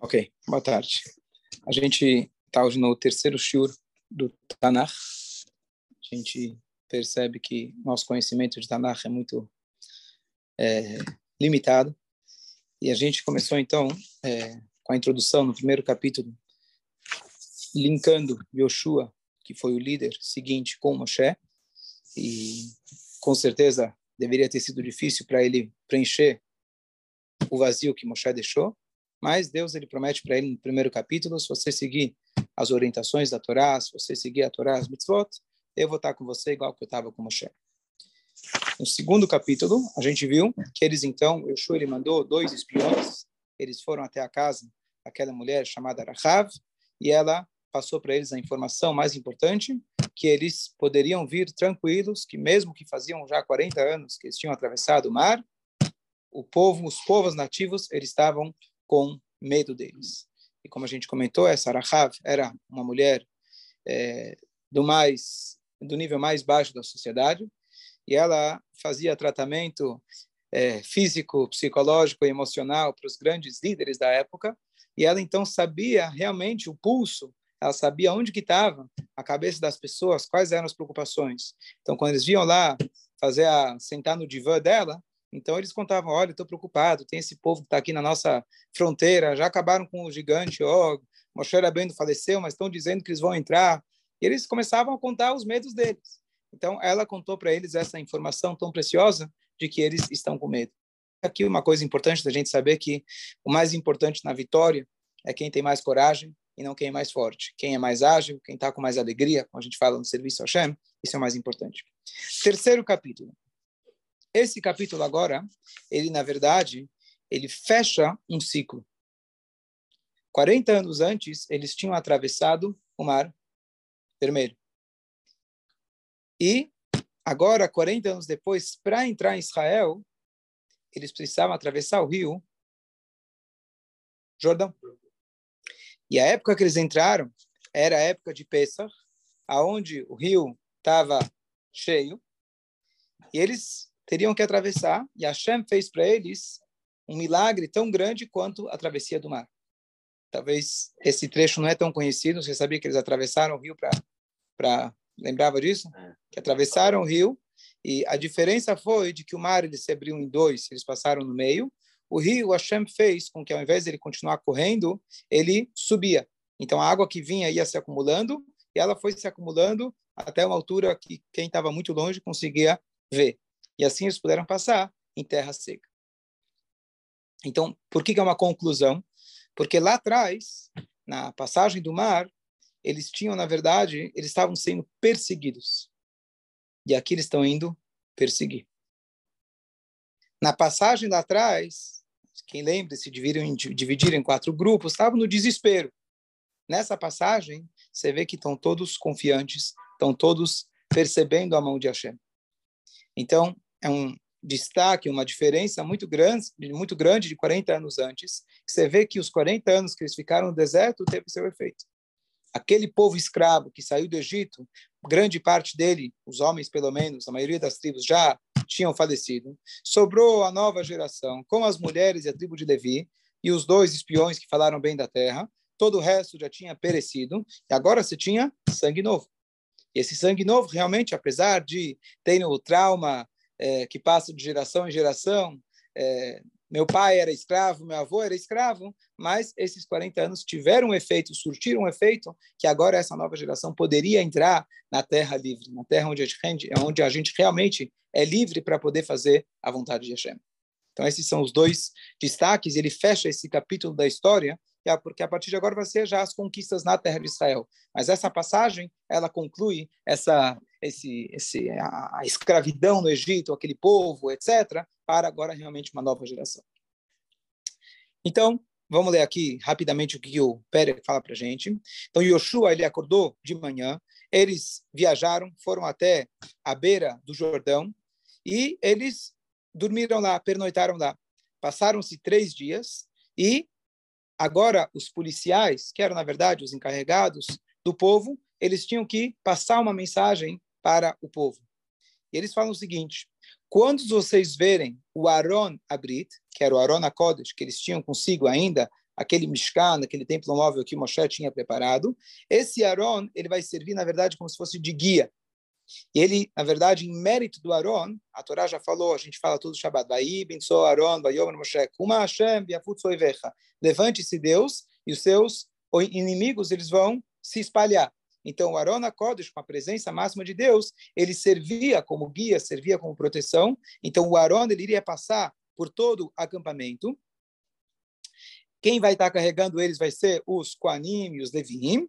Ok, boa tarde. A gente está hoje no terceiro shiur do Tanakh. A gente percebe que nosso conhecimento de Tanakh é muito é, limitado. E a gente começou, então, é, com a introdução no primeiro capítulo, linkando Yoshua, que foi o líder seguinte, com Moshe. E, com certeza, deveria ter sido difícil para ele preencher o vazio que Moshe deixou mas Deus ele promete para ele no primeiro capítulo, se você seguir as orientações da Torá, se você seguir a Torá, as mitzvot, eu vou estar com você igual que eu estava com Moshe. No segundo capítulo, a gente viu que eles então, Yeshua ele mandou dois espiões, eles foram até a casa daquela mulher chamada Rahav, e ela passou para eles a informação mais importante, que eles poderiam vir tranquilos, que mesmo que faziam já 40 anos que eles tinham atravessado o mar, o povo, os povos nativos, eles estavam com medo deles. E como a gente comentou, essa Rahav era uma mulher é, do mais do nível mais baixo da sociedade e ela fazia tratamento é, físico, psicológico e emocional para os grandes líderes da época e ela então sabia realmente o pulso ela sabia onde que estava a cabeça das pessoas, quais eram as preocupações. Então, quando eles vinham lá fazer a sentar no divã dela, então eles contavam, olha, estou preocupado, tem esse povo que está aqui na nossa fronteira, já acabaram com o gigante Og, Moshe Rabbeinu faleceu, mas estão dizendo que eles vão entrar. E eles começavam a contar os medos deles. Então ela contou para eles essa informação tão preciosa de que eles estão com medo. Aqui uma coisa importante da gente saber que o mais importante na vitória é quem tem mais coragem e não quem é mais forte. Quem é mais ágil, quem está com mais alegria, como a gente fala no serviço Hashem, isso é o mais importante. Terceiro capítulo. Esse capítulo agora, ele na verdade, ele fecha um ciclo. 40 anos antes, eles tinham atravessado o Mar Vermelho. E agora, 40 anos depois, para entrar em Israel, eles precisavam atravessar o rio Jordão. E a época que eles entraram era a época de Pesach, aonde o rio estava cheio, e eles teriam que atravessar, e Hashem fez para eles um milagre tão grande quanto a travessia do mar. Talvez esse trecho não é tão conhecido, você sabia que eles atravessaram o rio para... Lembrava disso? É. Que atravessaram o rio, e a diferença foi de que o mar ele se abriu em dois, eles passaram no meio. O rio, Hashem fez com que ao invés de ele continuar correndo, ele subia. Então a água que vinha ia se acumulando, e ela foi se acumulando até uma altura que quem estava muito longe conseguia ver. E assim eles puderam passar em terra seca. Então, por que, que é uma conclusão? Porque lá atrás, na passagem do mar, eles tinham, na verdade, eles estavam sendo perseguidos. E aqui eles estão indo perseguir. Na passagem lá atrás, quem lembra, se dividiram dividiram em quatro grupos, estavam no desespero. Nessa passagem, você vê que estão todos confiantes, estão todos percebendo a mão de Hashem. Então, é um destaque, uma diferença muito grande, muito grande de 40 anos antes. Você vê que os 40 anos que eles ficaram no deserto teve seu efeito. Aquele povo escravo que saiu do Egito, grande parte dele, os homens pelo menos, a maioria das tribos já tinham falecido. Sobrou a nova geração, com as mulheres e a tribo de Levi, e os dois espiões que falaram bem da terra. Todo o resto já tinha perecido, e agora se tinha sangue novo. E esse sangue novo, realmente, apesar de ter o trauma é, que passa de geração em geração. É, meu pai era escravo, meu avô era escravo, mas esses 40 anos tiveram um efeito, surtiram um efeito que agora essa nova geração poderia entrar na terra livre, na terra onde a gente, onde a gente realmente é livre para poder fazer a vontade de Hashem. Então esses são os dois destaques. Ele fecha esse capítulo da história porque a partir de agora vai ser já as conquistas na terra de Israel. Mas essa passagem, ela conclui essa esse, esse a, a escravidão no Egito, aquele povo, etc., para agora realmente uma nova geração. Então, vamos ler aqui rapidamente o que o Pérez fala para gente. Então, Yoshua, ele acordou de manhã, eles viajaram, foram até a beira do Jordão e eles dormiram lá, pernoitaram lá. Passaram-se três dias e Agora, os policiais, que eram, na verdade, os encarregados do povo, eles tinham que passar uma mensagem para o povo. E eles falam o seguinte: quando vocês verem o Aaron Abrit, que era o Aaron Akodesh, que eles tinham consigo ainda aquele Mishkan, aquele templo móvel que Moshe tinha preparado. Esse Aaron, ele vai servir, na verdade, como se fosse de guia. E ele, na verdade, em mérito do Aaron, a Torá já falou, a gente fala todo o Shabbat, vai Aaron, vai Moshe, Kuma Hashem. Levante-se Deus e os seus inimigos, eles vão se espalhar. Então, o Arona Kodesh, com a presença máxima de Deus, ele servia como guia, servia como proteção. Então, o Arona ele iria passar por todo o acampamento. Quem vai estar carregando eles vai ser os Koanim e os Leviim.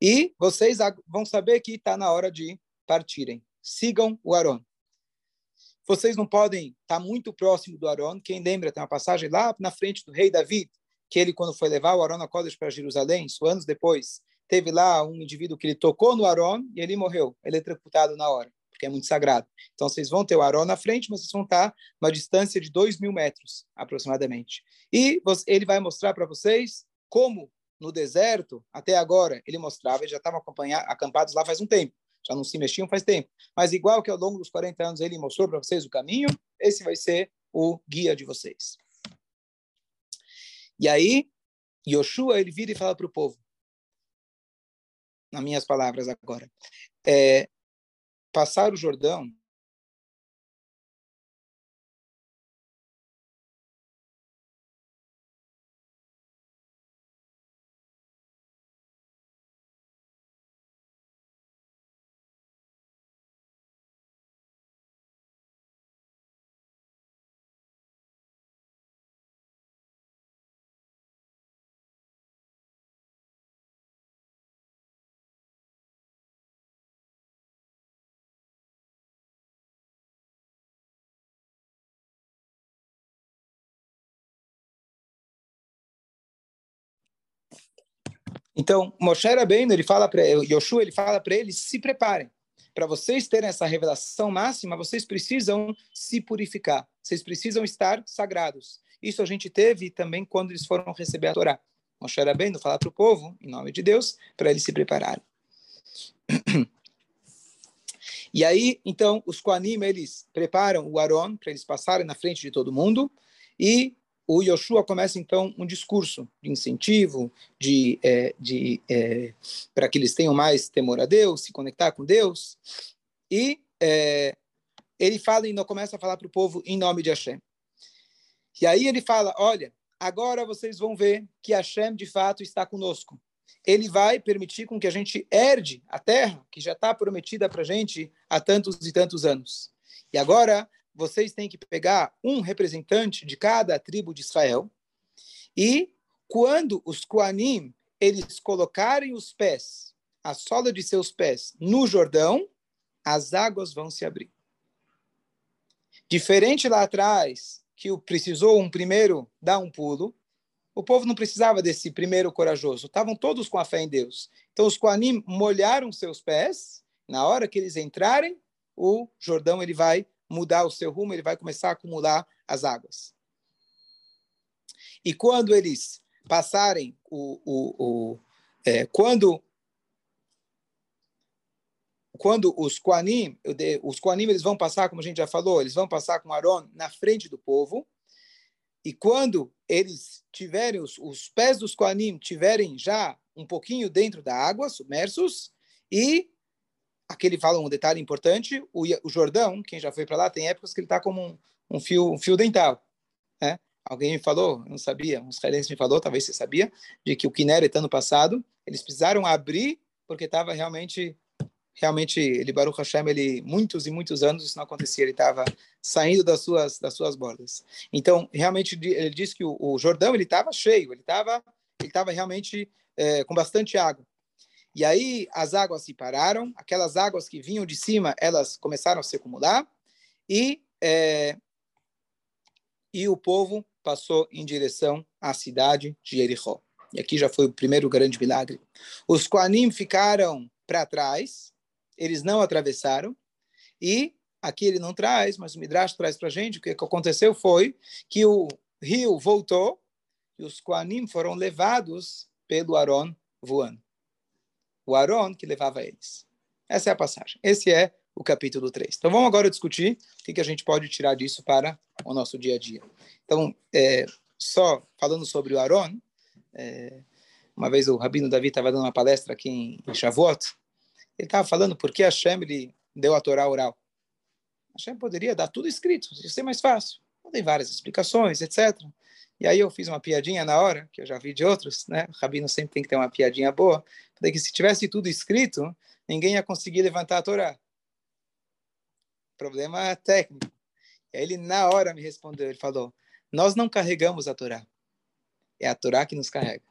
E vocês vão saber que está na hora de partirem. Sigam o Aron. Vocês não podem estar muito próximo do Aron. Quem lembra, tem uma passagem lá na frente do rei David, que ele, quando foi levar o Arona Kodesh para Jerusalém, anos depois, teve lá um indivíduo que ele tocou no Aron e ele morreu, eletrocutado na hora, porque é muito sagrado. Então, vocês vão ter o Aron na frente, mas vocês vão estar uma distância de dois mil metros, aproximadamente. E ele vai mostrar para vocês como, no deserto, até agora, ele mostrava, eles já estavam acampados lá faz um tempo, já não se mexiam faz tempo. Mas igual que ao longo dos 40 anos ele mostrou para vocês o caminho, esse vai ser o guia de vocês. E aí, Yoshua, ele vira e fala para o povo, nas minhas palavras agora, é, passar o Jordão Então, Moshe Rabbeinu, ele fala para Yoshua, ele fala para eles, se preparem. Para vocês terem essa revelação máxima, vocês precisam se purificar. Vocês precisam estar sagrados. Isso a gente teve também quando eles foram receber a Torá. Moshe Rabbeinu fala para o povo, em nome de Deus, para eles se prepararem. E aí, então, os Koanim, eles preparam o Aron para eles passarem na frente de todo mundo e o Yoshua começa então um discurso de incentivo, de, é, de é, para que eles tenham mais temor a Deus, se conectar com Deus, e é, ele fala e começa a falar para o povo em nome de Hashem. E aí ele fala, olha, agora vocês vão ver que Hashem de fato está conosco. Ele vai permitir com que a gente herde a terra que já está prometida para gente há tantos e tantos anos. E agora vocês têm que pegar um representante de cada tribo de Israel e quando os Koanim eles colocarem os pés, a sola de seus pés no Jordão, as águas vão se abrir. Diferente lá atrás, que precisou um primeiro dar um pulo, o povo não precisava desse primeiro corajoso, estavam todos com a fé em Deus. Então os Koanim molharam seus pés, na hora que eles entrarem, o Jordão ele vai mudar o seu rumo, ele vai começar a acumular as águas. E quando eles passarem o, o, o é, quando quando os Koanim, os Koanim eles vão passar, como a gente já falou, eles vão passar com Aaron na frente do povo. E quando eles tiverem os, os pés dos Koanim tiverem já um pouquinho dentro da água, submersos, e Aqui ele fala um detalhe importante: o, o Jordão, quem já foi para lá, tem épocas que ele está como um, um, fio, um fio dental. Né? Alguém me falou, não sabia, um israelense me falou, talvez você sabia, de que o Kinneret, ano passado, eles precisaram abrir porque estava realmente, realmente, ele, Baruch Hashem, ele, muitos e muitos anos isso não acontecia, ele estava saindo das suas, das suas bordas. Então, realmente, ele disse que o, o Jordão, ele estava cheio, ele estava ele estava realmente é, com bastante água. E aí as águas se pararam, aquelas águas que vinham de cima, elas começaram a se acumular e, é, e o povo passou em direção à cidade de Jericó. E aqui já foi o primeiro grande milagre. Os Koanim ficaram para trás, eles não atravessaram, e aqui ele não traz, mas o Midrash traz para a gente, o que aconteceu foi que o rio voltou e os Koanim foram levados pelo Aron voando o Aaron que levava eles. Essa é a passagem. Esse é o capítulo 3. Então vamos agora discutir o que, que a gente pode tirar disso para o nosso dia a dia. Então, é, só falando sobre o Aaron, É, uma vez o Rabino Davi estava dando uma palestra aqui em, Shavuot, ele estava falando por que Hashem ele deu a Torá oral. Hashem poderia dar tudo escrito, ia ser mais fácil. Tem várias explicações, etc. E aí eu fiz uma piadinha na hora, que eu já vi de outros, né? O Rabino sempre tem que ter uma piadinha boa. Falei que se tivesse tudo escrito, ninguém ia conseguir levantar a Torá. Problema técnico. E aí ele, na hora, me respondeu. Ele falou, nós não carregamos a Torá. É a Torá que nos carrega.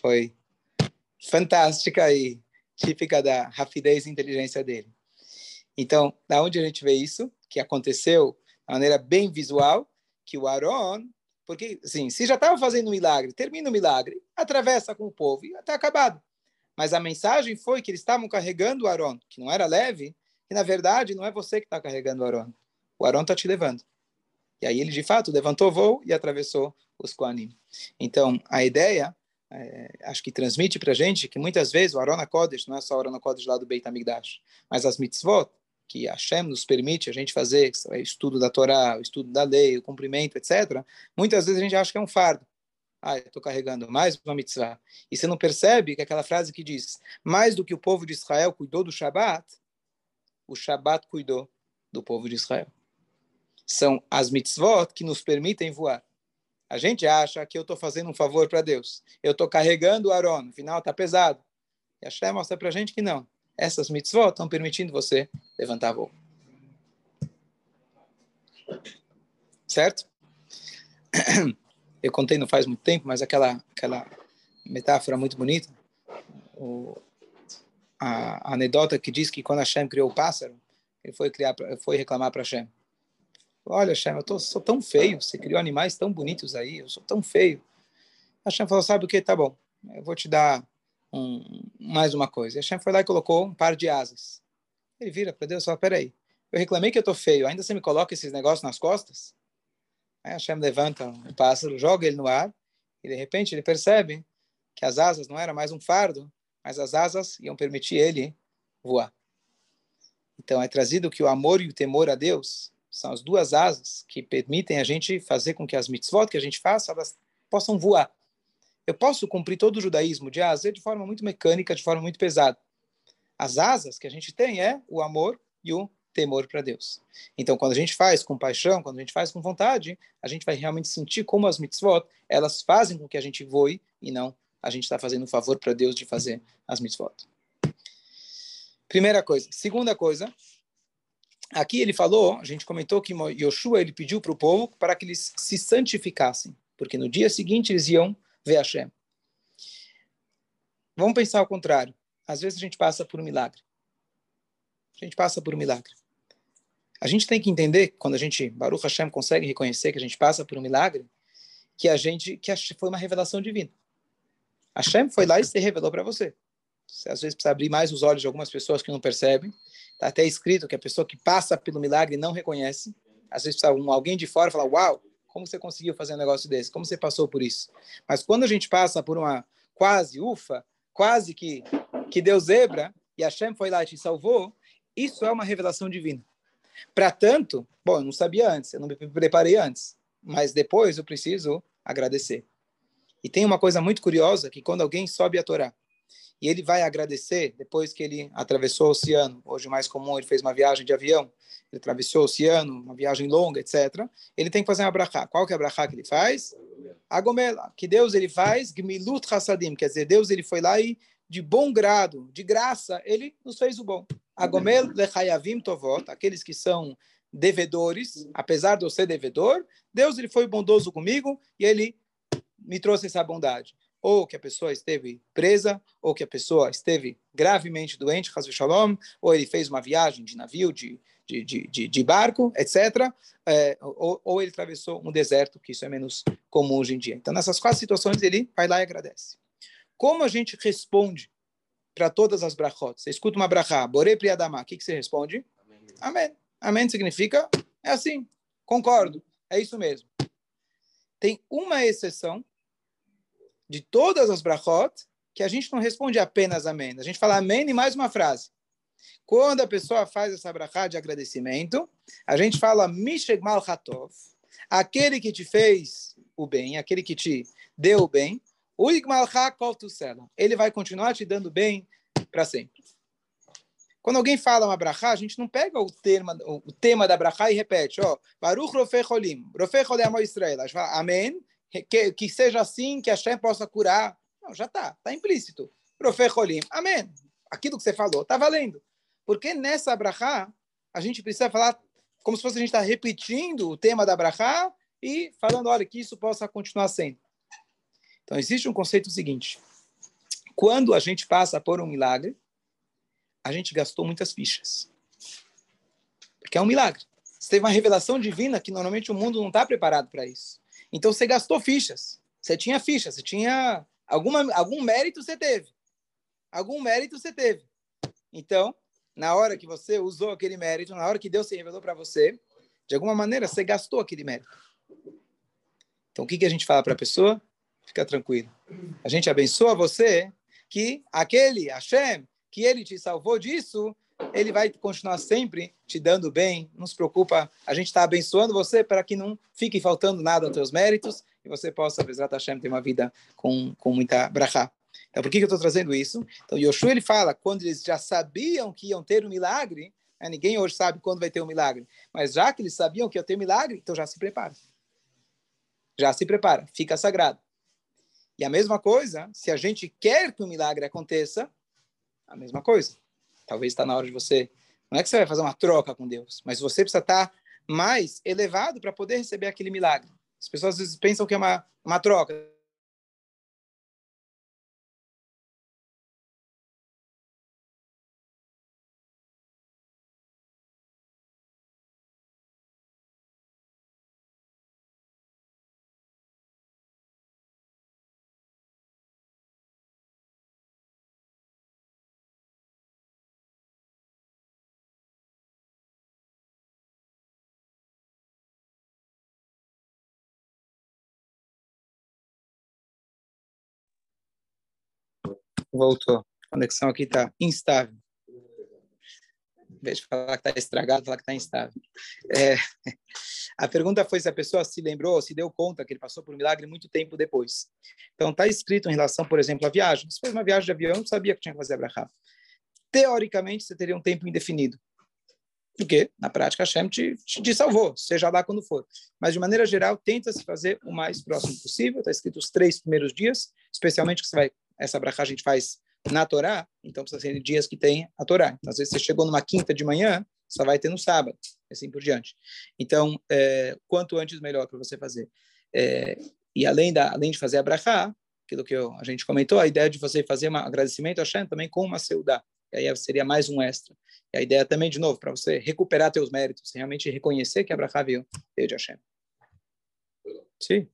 Foi fantástica e típica da rapidez e inteligência dele. Então, da onde a gente vê isso? Que aconteceu de maneira bem visual, que o Aaron, porque, assim, se já estava fazendo um milagre, termina o milagre, atravessa com o povo e está acabado. Mas a mensagem foi que eles estavam carregando o Aaron, que não era leve, e na verdade não é você que está carregando o Aaron. O Aaron está te levando. E aí ele, de fato, levantou voo e atravessou os Koanim. Então, a ideia, é, acho que transmite para a gente que muitas vezes o Arona Kodesh, não é só o Arona Kodesh lá do Beit HaMikdash, mas as mitzvot, que Hashem nos permite a gente fazer, o estudo da Torá, estudo da lei, o cumprimento, etc., muitas vezes a gente acha que é um fardo. Ah, estou carregando mais uma mitzvah. E você não percebe que aquela frase que diz, mais do que o povo de Israel cuidou do Shabat, o Shabat cuidou do povo de Israel. São as mitzvot que nos permitem voar. A gente acha que eu estou fazendo um favor para Deus. Eu estou carregando o Aaron, no final está pesado. E Hashem mostra para a gente que não essas mitzvot estão permitindo você levantar voo. Certo? Eu contei não faz muito tempo, mas aquela, aquela metáfora muito bonita. O, a, a, anedota que diz que quando Hashem criou o pássaro, ele foi, criar, foi reclamar para Hashem. Olha, Hashem, eu tô, sou tão feio, você criou animais tão bonitos aí, eu sou tão feio. Hashem falou, sabe o que? Tá bom, eu vou te dar um, mais uma coisa. E Hashem foi lá e colocou um par de asas. Ele vira para Deus e fala, peraí, eu reclamei que eu tô feio, ainda você me coloca esses negócios nas costas? Aí Hashem levanta o pássaro, joga ele no ar, e de repente ele percebe que as asas não eram mais um fardo, mas as asas iam permitir ele voar. Então é trazido que o amor e o temor a Deus são as duas asas que permitem a gente fazer com que as mitzvot que a gente faça, elas possam voar. Eu posso cumprir todo o judaísmo de asa de forma muito mecânica, de forma muito pesada. As asas que a gente tem é o amor e o temor para Deus. Então, quando a gente faz com paixão, quando a gente faz com vontade, a gente vai realmente sentir como as mitzvot, elas fazem com que a gente voe e não a gente está fazendo um favor para Deus de fazer as mitzvot. Primeira coisa. Segunda coisa, aqui ele falou, a gente comentou que Yoshua ele pediu para o povo para que eles se santificassem, porque no dia seguinte eles iam ver Hashem. Vamos pensar ao contrário. Às vezes a gente passa por um milagre. A gente passa por um milagre. A gente tem que entender, quando a gente, Baruch Hashem, consegue reconhecer que a gente passa por um milagre, que a gente, que foi uma revelação divina. Hashem foi lá e se revelou para você. Você às vezes precisa abrir mais os olhos de algumas pessoas que não percebem. Está até escrito que a pessoa que passa pelo milagre não reconhece. Às vezes precisa alguém de fora falar, uau, como você conseguiu fazer um negócio desse? Como você passou por isso? Mas quando a gente passa por uma quase ufa, quase que, que deu zebra, e Hashem foi lá e te salvou, isso é uma revelação divina. Para tanto, bom, eu não sabia antes, eu não me preparei antes, mas depois eu preciso agradecer. E tem uma coisa muito curiosa, que quando alguém sobe a Torá, e ele vai agradecer depois que ele atravessou o oceano. Hoje, mais comum, ele fez uma viagem de avião, ele atravessou o oceano, uma viagem longa, etc. Ele tem que fazer uma brachá. Qual que é a brachá que ele faz? Agomela, que Deus ele faz, gmilut hasadim, quer dizer, Deus ele foi lá e de bom grado, de graça, ele nos fez o bom. Agomel lechayavim tovot, aqueles que são devedores, apesar de eu ser devedor, Deus ele foi bondoso comigo e ele me trouxe essa bondade ou que a pessoa esteve presa, ou que a pessoa esteve gravemente doente, shalom, ou ele fez uma viagem de navio, de, de, de, de barco, etc., é, ou, ou, ele atravessou um deserto, que isso é menos comum hoje em dia. Então, nessas quatro situações, ele vai lá e agradece. Como a gente responde para todas as brachot? Você escuta uma brachá, Borei Priadama, o que, que você responde? Amém. Amém significa, é assim, concordo, é isso mesmo. Tem uma exceção, de todas as brachot, que a gente não responde apenas amém. A gente fala amém e mais uma frase. Quando a pessoa faz essa brachá de agradecimento, a gente fala mishegmal hatov, aquele que te fez o bem, aquele que te deu bem, ele vai continuar te dando bem para sempre. Quando alguém fala uma brachá, a gente não pega o tema, o tema da brachá e repete, ó, Baruch Rofei Cholim, Rofei Israel. A gente fala, amém, que, que seja assim, que a Shem possa curar. Não, já está, está implícito. Rofei Cholim, amém. Aquilo que você falou, está valendo. Porque nessa brachá, a gente precisa falar como se fosse a gente estar tá repetindo o tema da brachá e falando, olha, que isso possa continuar sendo. Então, existe um conceito seguinte. Quando a gente passa por um milagre, a gente gastou muitas fichas. Porque é um milagre. Você teve uma revelação divina que normalmente o mundo não está preparado para isso. Então você gastou fichas. Você tinha fichas, você tinha alguma, algum mérito você teve. Algum mérito você teve. Então, na hora que você usou aquele mérito, na hora que Deus se revelou para você, de alguma maneira você gastou aquele mérito. Então o que, que a gente fala para a pessoa? Fica tranquilo. A gente abençoa você que aquele Hashem que ele te salvou disso, ele vai continuar sempre te dando bem. Não se preocupa, a gente está abençoando você para que não fique faltando nada aos teus méritos e você possa, Bezrat Hashem, ter uma vida com, com muita brachá. Então, por que, que eu estou trazendo isso? Então, Yoshua, ele fala, quando eles já sabiam que iam ter um milagre, né, ninguém hoje sabe quando vai ter um milagre, mas já que eles sabiam que ia ter um milagre, então já se prepara. Já se prepara, fica sagrado. E a mesma coisa, se a gente quer que o milagre aconteça, a mesma coisa. Talvez está na hora de você. Não é que você vai fazer uma troca com Deus, mas você precisa estar tá mais elevado para poder receber aquele milagre. As pessoas às vezes pensam que é uma, uma troca. Voltou. A conexão aqui está instável. Em vez de falar que está estragado, falar que está instável. É, a pergunta foi se a pessoa se lembrou, se deu conta que ele passou por um milagre muito tempo depois. Então, está escrito em relação, por exemplo, à viagem. Se fez uma viagem de avião, não sabia que tinha que fazer Abraham. Teoricamente, você teria um tempo indefinido. Porque, na prática, Hashem te, te, te, salvou, seja lá quando for. Mas, de maneira geral, tenta se fazer o mais próximo possível. Está escrito os três primeiros dias, especialmente que você vai essa brachá a gente faz na Torá, então precisa ser dias que tem a Torá. Então, às vezes você chegou numa quinta de manhã, só vai ter no sábado, assim por diante. Então, é, quanto antes, melhor para você fazer. É, e além, da, além de fazer a brachá, aquilo que eu, a gente comentou, a ideia de você fazer um agradecimento a Hashem também com uma seudá. Aí seria mais um extra. E a ideia também, de novo, para você recuperar teus méritos, realmente reconhecer que a brachá veio de Hashem. Sim.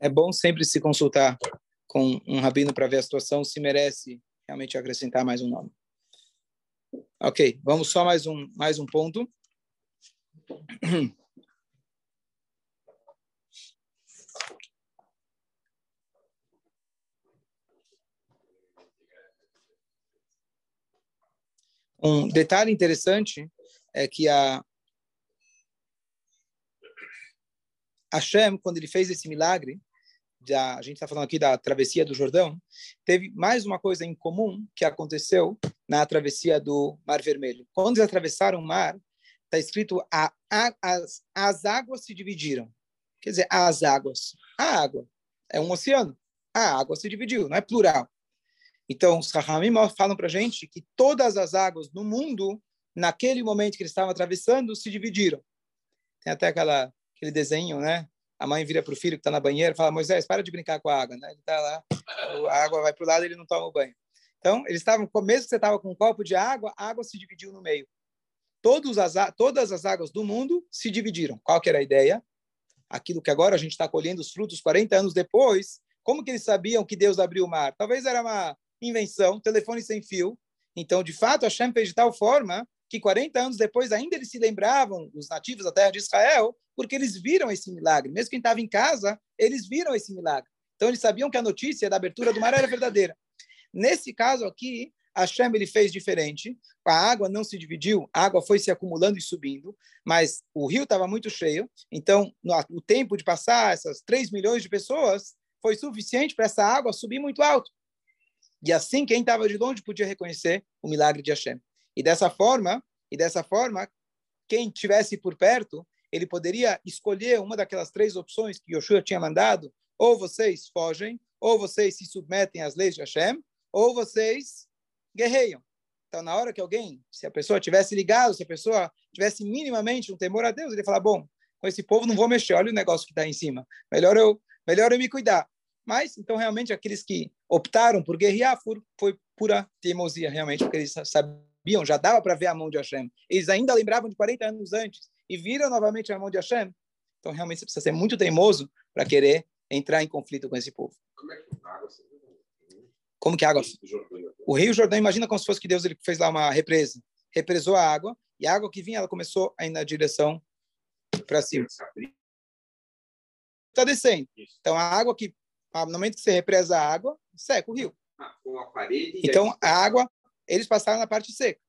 É bom sempre se consultar com um rabino para ver a situação, se merece realmente acrescentar mais um nome. Ok, vamos só mais um, mais um ponto. Um detalhe interessante é que a Hashem, quando ele fez esse milagre, da, a gente está falando aqui da travessia do Jordão, teve mais uma coisa em comum que aconteceu na travessia do Mar Vermelho. Quando eles atravessaram o mar, está escrito a, a, as, as águas se dividiram. Quer dizer, as águas. A água é um oceano. A água se dividiu, não é plural. Então, os Rahamim falam para a gente que todas as águas no mundo, naquele momento que eles estavam atravessando, se dividiram. Tem até aquela, aquele desenho, né? A mãe vira para o filho que está na banheira e fala: Moisés, para de brincar com a água. Né? Ele está lá, a água vai para o lado ele não toma o banho. Então, eles estavam, mesmo que você estava com um copo de água, a água se dividiu no meio. as, todas as águas do mundo se dividiram. Qual que era a ideia? Aquilo que agora a gente está colhendo os frutos 40 anos depois, como que eles sabiam que Deus abriu o mar? Talvez era uma invenção, telefone sem fio. Então, de fato, Hashem fez de tal forma que 40 anos depois ainda eles se lembravam, os nativos da terra de Israel, porque eles viram esse milagre. Mesmo quem estava em casa, eles viram esse milagre. Então, eles sabiam que a notícia da abertura do mar era verdadeira. Nesse caso aqui, Hashem ele fez diferente. A água não se dividiu, a água foi se acumulando e subindo, mas o rio estava muito cheio. Então, no, o tempo de passar essas 3 milhões de pessoas foi suficiente para essa água subir muito alto. E assim, quem estava de longe podia reconhecer o milagre de Hashem. E dessa forma, e dessa forma, quem tivesse por perto, ele poderia escolher uma daquelas três opções que Yoshua tinha mandado, ou vocês fogem, ou vocês se submetem às leis de Hashem, ou vocês guerreiam. Então, na hora que alguém, se a pessoa tivesse ligado, se a pessoa tivesse minimamente um temor a Deus, ele falar, bom, com esse povo não vou mexer, olha o negócio que está em cima. Melhor eu, melhor eu me cuidar. Mas, então, realmente, aqueles que optaram por guerrear foi pura teimosia, realmente, porque eles sabiam, já dava para ver a mão de Hashem. Eles ainda lembravam de 40 anos antes e viram novamente a mão de Hashem. Então, realmente, você precisa ser muito teimoso para querer entrar em conflito com esse povo. Como é que a água como que a água? O Rio Jordão, imagina como se fosse que Deus ele fez lá uma represa. Represou a água, e a água que vinha, ela começou a ir na direção para cima. Está descendo. Então, a água que, no momento que você represa a água, seca o rio. Ah. Então, a água, eles passaram na parte seca.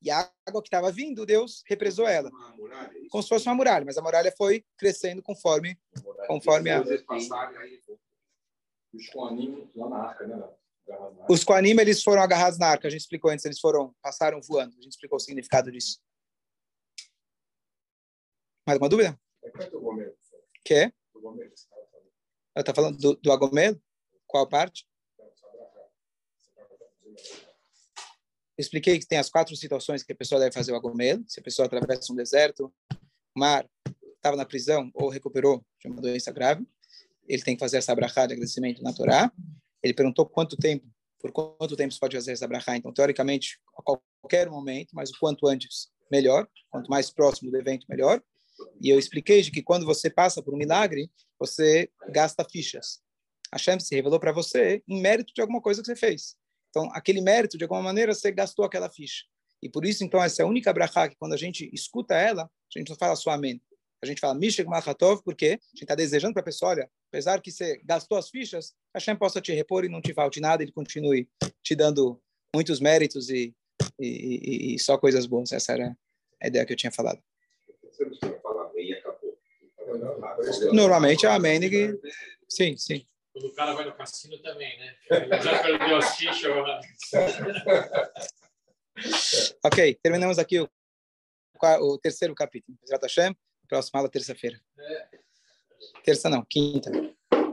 E a água que estava vindo, Deus represou ela. É como se fosse uma muralha, mas a muralha foi crescendo conforme, conforme a. Os coanim lá na arca, né? Os eles foram agarrados na arca. A gente explicou antes, eles foram, passaram voando. A gente explicou o significado disso. Mais alguma dúvida? Que? Ela está falando do, do Agomelo? Qual parte? Expliquei que tem as quatro situações que a pessoa deve fazer o Agomelo. Se a pessoa atravessa um deserto, mar, estava na prisão ou recuperou de uma doença grave, ele tem que fazer essa brachá de agradecimento na Torá. Ele perguntou quanto tempo, por quanto tempo se pode fazer essa brachá. Então, teoricamente, a qualquer momento, mas o quanto antes, melhor. Quanto mais próximo do evento, melhor. E eu expliquei de que quando você passa por um milagre, você gasta fichas. A Shem se revelou para você em mérito de alguma coisa que você fez. Então, aquele mérito, de alguma maneira, você gastou aquela ficha. E por isso, então, essa é a única brachá que, quando a gente escuta ela, a gente não fala só amém. A gente fala Mishek Machatov, porque a gente está desejando para a pessoa, olha, apesar que você gastou as fichas, a Hashem possa te repor e não te falte nada, ele continue te dando muitos méritos e, e, e, só coisas boas. Essa era a ideia que eu tinha falado. Normalmente a amém. Sim, sim. Quando o cara vai no cassino também, né? Já perdeu as fichas. ok, terminamos aqui o, o terceiro capítulo. Hashem. Próxima aula, terça-feira. Terça não, quinta.